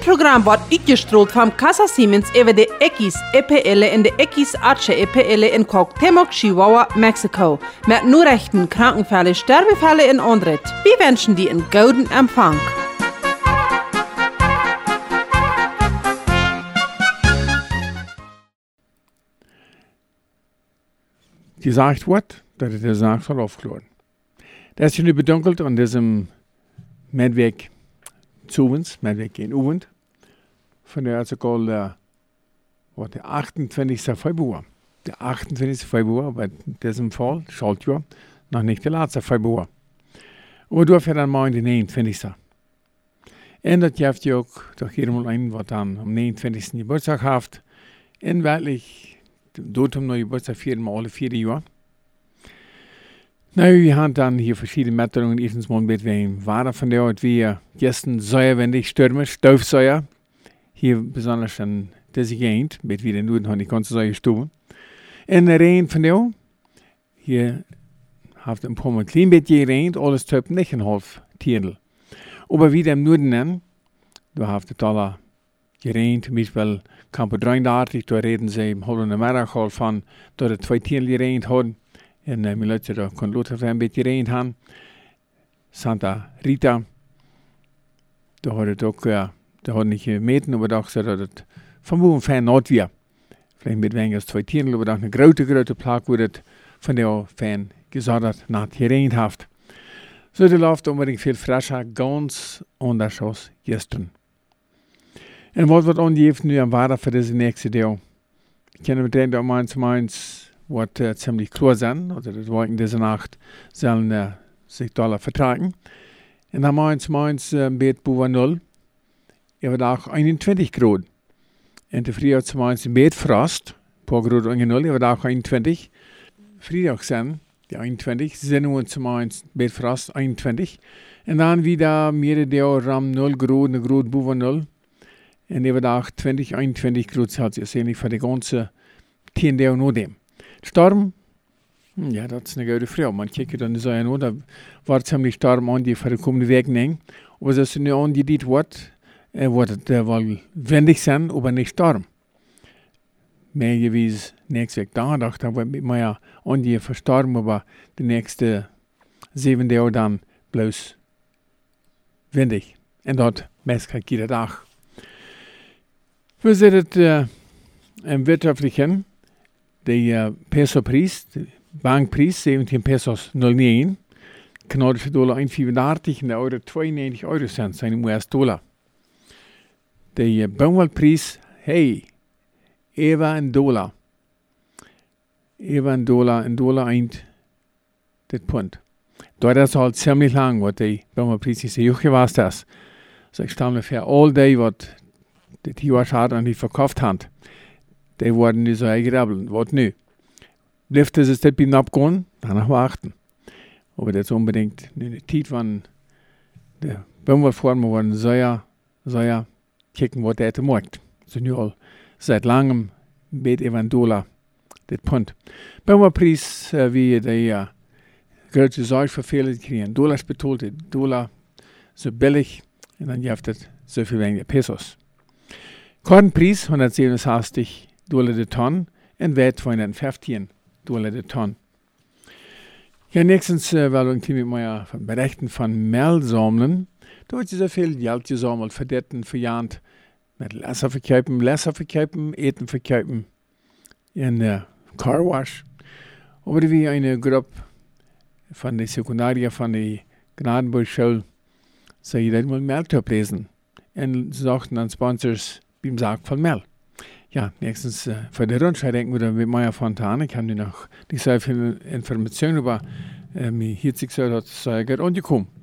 Program wordt uitgestroold van Casa Siemens over de Ekis EPL en de Ekis Arche EPL in Cuauhtémoc, Chihuahua, Mexico. Met nur rechten Krankenfälle, Sterbefälle en Andret. Wir wünschen die een gouden Empfang. gesagt wordt dat het de zaak zal afkloren. Dat bedonkeld aan deze medweg zuwens, medweg in Uwend, van de artikel uh, wat de 28. februar. De 28. februar, bij diesem Fall, Schaltjahr, nog niet de laatste februar. Maar door verder maar in de 29. En dat geeft je ook toch helemaal een wat dan om 29. geburtstag heeft. En werkelijk doet hem nog geburtstag vieren, maar alle vier jaar. Nou, wir haben dann hier verschiedene Metterungen. Erstens mal mit wem war von der Ort wie gestern säuerwendig Stürme, Staufsäuer. Hier besonders an deze Gegend, mit wie den Norden haben die ganze Säuer gestoßen. En de regen van jou, hier heeft een paar klein beetje geregend, alles tuip niet een half tierdel. Aber wie dem Norden nennen, du hast het alle geregend, zum Beispiel Campo 33, da reden sie im Holland al van, dat het twee tierdel geregend hadden. En uh, mijn luisteraar kon Luther een beetje geregend hebben. Santa Rita, daar had het ook, uh, daar had niet gemeten, maar dacht dat het van boven fijn nat weer. Vielleicht mit weniger als zwei Tieren, aber auch eine große, große Plage wurde von der Fan gesagt nach geregnet hat. So, die läuft unbedingt viel frischer, ganz anders als gestern. Und was wird angegeben nu am Wader für diese nächste Jahr? Ich kann mit denen, meins, meins, wird äh, ziemlich klar sein, oder das Wolken diese Nacht sollen äh, sich da vertragen. Und dann meins, meins, äh, Bett Buwa 0, er wird auch 21 Grad. En de vrijdag zum eins met frost, paar Grad unter Null, aber auch 21. Freitag sind die 21, Sendungen zum eins mit frost 21. Und dann wieder mehrere der Ram 0 Grad, eine Grad über 0. Und er wird auch 20, 21 Grad Celsius, ähnlich für die ganze 10 Tage nur dem. Storm, ja, das ist eine gute Frage. Man kijkt dann so an, da war ziemlich Storm an die für die kommende Wochen. Aber das ist nicht an die dit wordt het uh, wel windig zijn, maar niet storm. Nächste week donderdag, dan wordt maar ja, on die verstormen, maar de nächste zeven dagen dan bloos windig. En dat meest iedere dag. We zitten uh, im wirtschaftlichen, der uh, Peso-Preis, Bankpreis 17 Pesos 09, kanadische Dollar 1,84 en de euro 92 Eurocent zijn US-Dollar. De boomwelprijs, hey, even een dollar. Even een dollar, een dollar eind dit punt. Dat is al ziemlich lang, wat de boomwelprijs is. Juch was das. So ich stamme für all day, wat de Tiwashad an die verkauft haben. Die wurden nicht so eingerebelt. Was nu? Blieft es es dit abgehen, danach warten. Aber das unbedingt eine Zeit, wann die Baumwollformen waren sehr, sehr kijken wat det markt. Så nu al seit langem med Evandola det punt. Bauerpris uh, wie de uh, grote zorg voor velen kriegen. Dollars betalte Dollar so billig und dann gibt es so viel weniger Pesos. Kornpreis 167 Dollar de Tonne und Wert 215 Dollar de Tonne. Ja, nächstens äh, weil wir mit mir berichten von Mehlsammeln. Da hat so viel Geld gesammelt, verdienten, verjahrt, mit Lesser verkaufen, Lesser verkaufen, Eten verkaufen in der Car Wash. Aber wie eine Gruppe von der Sekundaria von der Gnadenburg-Schule, so jeder mal Mehltop lesen. Und sagten dann Sponsors beim Sarg von Mel. Ja, nächstens äh, für die Rundschau denken wir mit Meier Fontane, ich habe noch nicht so viel Informationen über äh, mir hier so, dass es gut angekommen.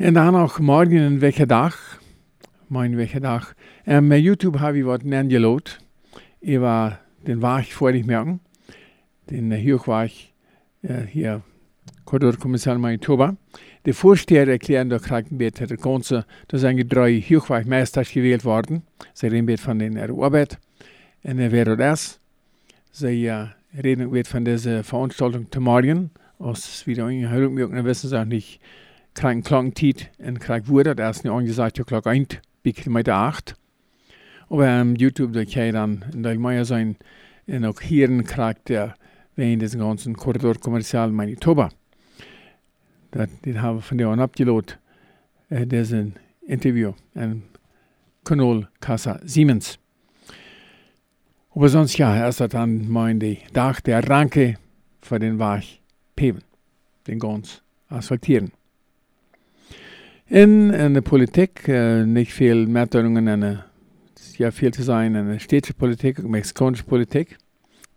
Und dann auch morgen in welcher Tag, mein welcher Tag, ähm, bei YouTube habe ich was angelobt. Ich war, den war ich vorher nicht merken. Den äh, hier war ich, äh, hier, Kommissar Manitoba. Der Vorsteher erklären der Krankenbett hat das Ganze, da sind drei Hochweichmeisters gewählt worden. Sie reden von den Arbeit. Und er wäre das. Sie reden wird von dieser Veranstaltung zu morgen. Es wieder angehört wird, dann wissen sie auch nicht, krijg een klokkentijd en krijg woorden. Dat is nu aangesagt, ja, klok 1 bij kilometer 8. Op um, YouTube dat je dan in de meer zijn en ook hier krijgt der wegen deze ganzen corridor commercial Manitoba. Dat, dit hebben we van de aan opgeload. Uh, deze een interview en Kanal Casa Siemens. Aber sonst ja, erst dann mein die Dach der Ranke für den Weg peven, den ganz asphaltieren. In, in der Politik äh, nicht viel Meldungen, eine, ja viel zu sein, eine städtische Politik, mexikanische Politik.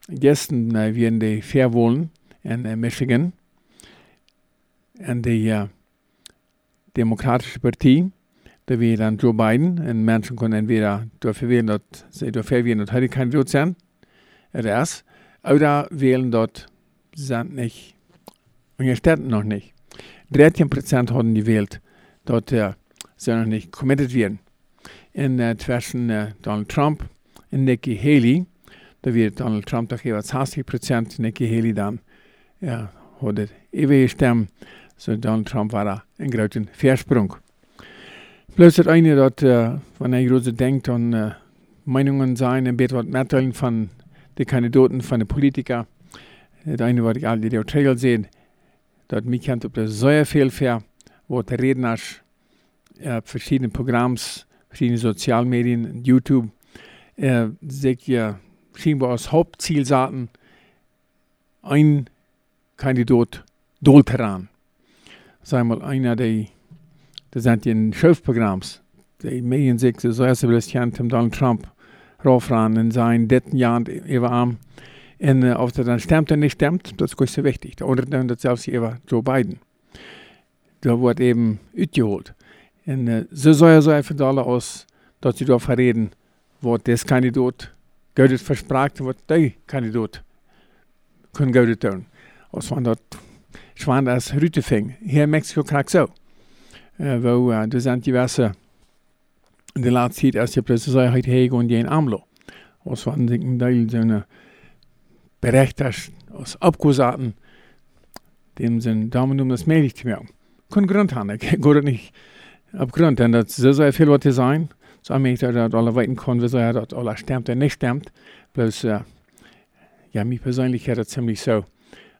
Gestern äh, wir in die Fairwohlen in äh, Michigan, in die äh, Demokratische Partei, da wir dann Joe Biden und Menschen können entweder dafür wählen, dass sie dafür wählen, dass heute kein Kandidat sind, RS, oder wählen dort sind nicht, und steht noch nicht. 13 Prozent haben gewählt, äh, sie noch nicht committed werden. In äh, zwischen äh, Donald Trump und Nikki Haley, da wird Donald Trump doch jeweils 80 Prozent, Nikki Haley dann, ja, hat ewig gestimmt, so Donald Trump war da ein großen Versprung. Bloß das eine, dass, äh, wenn ich so denkt an äh, Meinungen sein, ein bisschen mitteilen von den Kandidaten, von den Politikern. Das eine, was ich alle die Trail sehe, dass mich kennt, ob das sehr viel für, wo der Redner äh, verschiedene Programms, verschiedene Sozialmedien, YouTube, äh, sich ja scheinbar als Hauptziel sagten, ein Kandidat Dolteran. Sei mal einer, der das sind die Schiffprogramms. Die Medien sich so erst zum Donald Trump raufran in sein dritten Jahr über am. Und äh, ob das dann stimmt oder nicht stimmt, das ist wichtig. Oder dann das selbst Joe Biden. Da wird eben utgeholt. Und äh, so soll er so einfach alle aus, dass sie darüber reden, was das Kandidat Gott versprach, was der Kandidat können Gott tun. Als van dat, schwan das Rüte fing. Hier in Mexiko krijgt so. Uh, wo uh, er zijn diverse de laatste tijd als je precies hegen und die AMLO. Was waren een deel zijn berichters als abgesaten, dem sind Daumen um das möglich zu machen. Kein Grund haben, ich gehe nicht ab Grund, denn das so sehr viel was sein. So ich dass alle weiten können, wie soll dass alle stimmt oder nicht stimmt. Bloß, äh, ja, mich persönlich hat das ziemlich so,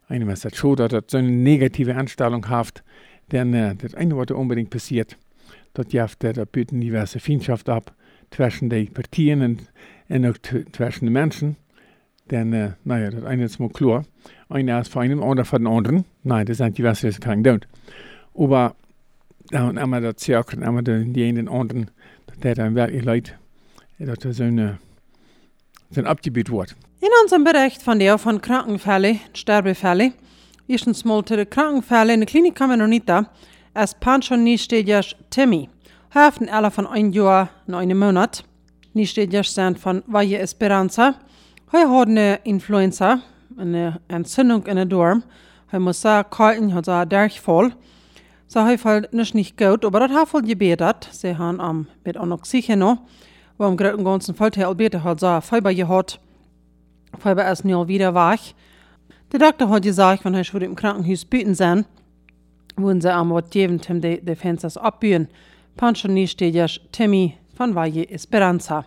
eine das schon, dass das so eine negative Einstellung hat, denn äh, das eine, was unbedingt passiert, dat jaft der buten diverse Freundschaft ab zwischen den Partien und, und auch zwischen den Menschen. Denn, äh, naja, das eine ist mal klar. Einer ist von einem, oder von den anderen. Nein, das sind diverse, das kann ich nicht. Aber dann haben wir das Zirkel, haben wir die einen anderen, der dann wirklich leid, dass das so eine, ein Abgebiet wird. In unserem Bericht von der von Krankenfällen, Sterbefällen, Erstens mal zu den Krankenfällen in der Klinik Cameronita als pensioniststudierig Timmy. Hälften alle von ein Jahr und einem Monat. Nicht sind von Valle Esperanza. Er hat eine Influenza, eine Entzündung in der Darm. Er muss kalten, hat er durchfall. So er fällt nicht gut, aber das hat voll gebetet. Sie haben am mit auch noch sicher noch. Wo am großen ganzen Fall der Albeter hat so Fieber gehabt. Fieber ist nicht wieder wach. Der Doktor hat gesagt, wenn er im Krankenhaus büten sind, würden sie am Wort geben, um die, die Fenster abbühen. Pensioniststudierig Timmy von Valle Esperanza.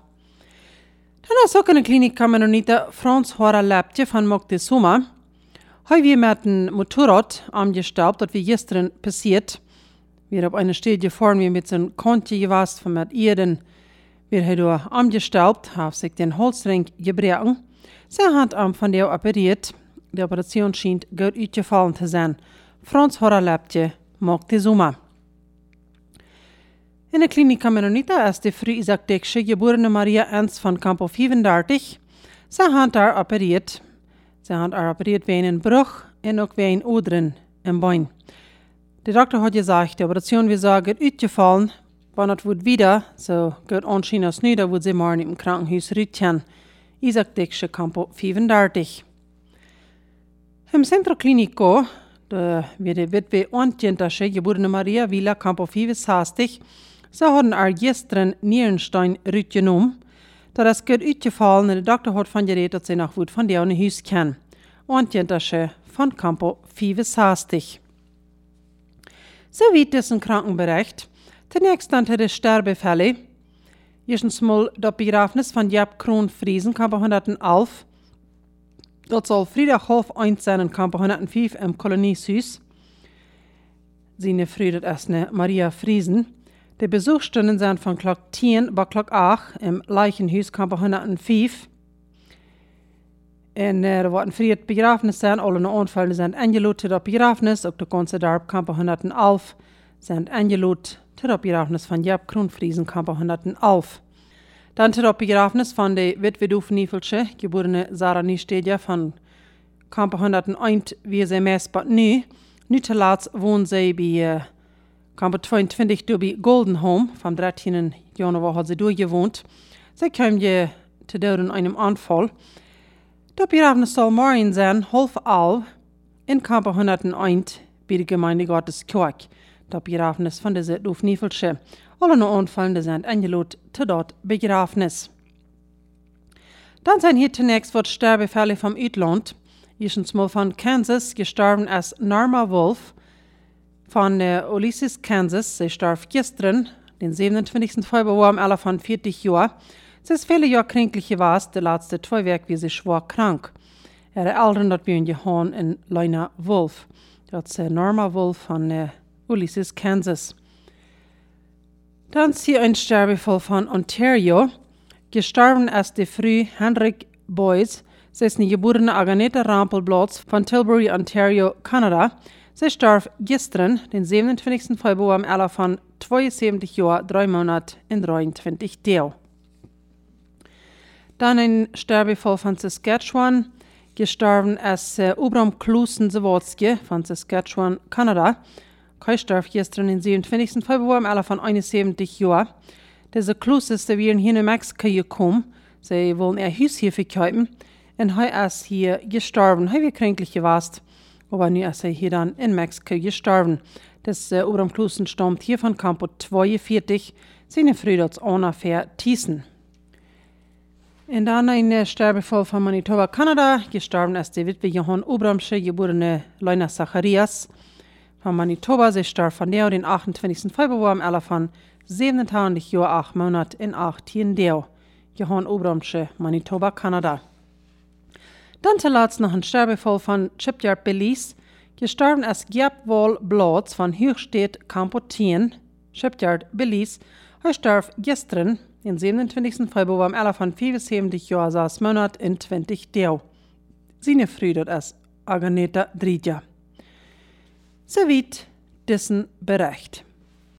Dann ist auch in der Klinik Cameronita Franz Hora Leptje von Moctezuma. Heute wir mit dem Motorrad angestaubt, das wie gestern passiert. Wir auf einer Studie fahren wir mit seinem Konti gewasst von mit Erden. Wir haben angestaubt, haben sich den Holzring gebrochen. Sie hat am von der operiert. De operation scheint gut uitgevallen te zijn. Frans Horalapje Moctezuma. In der Klinik Menonita ist die Frau Deksche, geborene Maria Ernst von Campo 35. Sie hat da operiert. Hat da operiert wegen einem Bruch und auch wegen Oderen im Bein. Der Doktor hat gesagt, die Operation wird so gut uitgefallen. Wenn es wird wieder, so gut anscheinend als nicht, da wird sie morgen im Krankenhaus rütchen. Isaac Deksche, Campo 35. Im Centro Clínico de de witwe Antjentasche geborene Maria Villa Campo Fives hastig, så har den er gesteren Nierenstein rytgenom, da det skal utgefallen når doktor har van gerät at sie nach Wut von der Hus kann. Antjentasche von Campo Fives hastig. Soweit dessen Krankenbericht. Zunächst dann der Sterbefälle. Erstens mal das Begrafnis von Jab Kron Friesen, Kamper 111. Dat soll Freitag half eins sein in Kamper 105 im Kolonieshuis. Seine das ist eine Maria Friesen. Die Besuchsstunden sind von Glock 10 bis Glock 8 im Leichenhuis Kamper 105. En er wordt een vriend begrafenis zijn. Alle onvallen zijn aangeloot tot op begrafenis. Ook de ganze dorp kamper 111 zijn aangeloot tot op begrafenis van Jap Kroonfriesen kamper 111. Dan tot op begrafenis van de witwe Niefeltje, geborene Sarah Niestedja van kamper 101, wie ze meest bat nu. Nu te laat woont zij bij uh, kamper 22 door bij Golden Home. Van 13 januari had ze doorgewoond. Zij kwam je te dood in einem aanval. Dat begrafenis soll morgen sein, half elf, in Kamper 101 bei der Gemeinde Gotteskirch. Das Begrafenis von dieser Dufniefelsche. Alle noch Unfallende sind eingeladen zu dort Begrafenis. Dann sind hier zunächst wird Sterbefälle vom Utland. Erstens mal von Kansas, gestorben als Norma Wolf. Von äh, Ulysses, Kansas, sie starb gestern, den 27. Februar im Alter von 40 Jahren. Sie ist viele Jahre kränklich gewesen, die letzten zwei Wochen wie sie schwer krank. Ihre Eltern dort waren gehauen in Leina Wolf. Das ist Norma Wolf von äh, Ulysses, Kansas. Dann hier ein Sterbefall von Ontario. Gestorben ist die Früh Henrik Boyce. Sie ist eine geborene Aganeta Rampelblatz von Tilbury, Ontario, Kanada. Sie starb gestern, den 27. Februar, im Alter von 72 Jahren, 3 Monate und 23 Tagen. Dann ein Sterbefall von Saskatchewan, gestorben ist äh, Obram Klusen Zawodski von Saskatchewan, Kanada. Kai starb gestern den 27. Februar im Alter von 71 Jahren. Diese Kluses, die wären hier in Mexiko gekommen. Sie wollen ihr Haus hier verkaufen. Und er ist hier gestorben. Er war kränklich gewesen. Aber nu ist er hier dann in Mexiko gestorben. Das äh, Obram Klusen stammt hier von Campo 42. Seine hat ungefähr Thiessen. Und dann ein Sterbefall von Manitoba, Kanada. Gestorben ist die Witwe Johann Obramsche, geborene Leuna Zacharias von Manitoba. Sie starb von der den 28. Februar im Alter von 27 Jahren, 8 Monate in 18 Jahren. Johann Obramsche, Manitoba, Kanada. Dann zuletzt noch ein Sterbefall von Chipyard Belize. Gestorben ist Gerb Blotz von Höchstädt, Campo 10, Shipyard Belize. Er starb gestern den 27. Februar im Alter von 75 Jahren, 6 Monate in 20 Jahren. Seine Frau dort ist Aganeta Dridja. Soweit dessen Bericht.